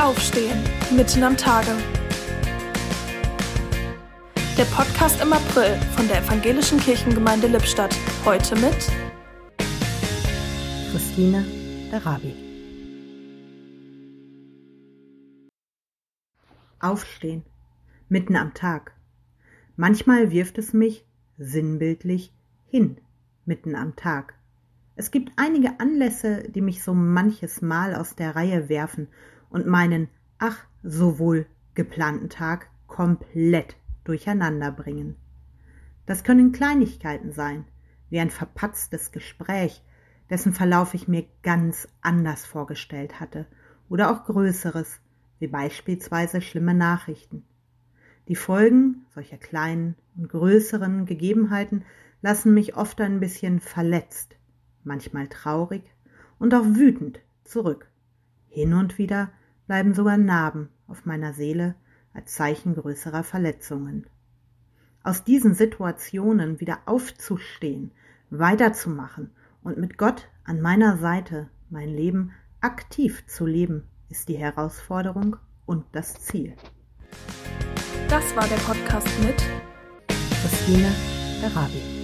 Aufstehen, mitten am Tage. Der Podcast im April von der Evangelischen Kirchengemeinde Lippstadt. Heute mit Christine Darabi. Aufstehen, mitten am Tag. Manchmal wirft es mich, sinnbildlich, hin, mitten am Tag. Es gibt einige Anlässe, die mich so manches Mal aus der Reihe werfen und meinen ach so wohl geplanten Tag komplett durcheinander bringen. Das können Kleinigkeiten sein, wie ein verpatztes Gespräch, dessen Verlauf ich mir ganz anders vorgestellt hatte, oder auch Größeres, wie beispielsweise schlimme Nachrichten. Die Folgen solcher kleinen und größeren Gegebenheiten lassen mich oft ein bisschen verletzt, manchmal traurig und auch wütend zurück. Hin und wieder bleiben sogar Narben auf meiner Seele als Zeichen größerer Verletzungen. Aus diesen Situationen wieder aufzustehen, weiterzumachen und mit Gott an meiner Seite mein Leben aktiv zu leben, ist die Herausforderung und das Ziel. Das war der Podcast mit Christine Arabi.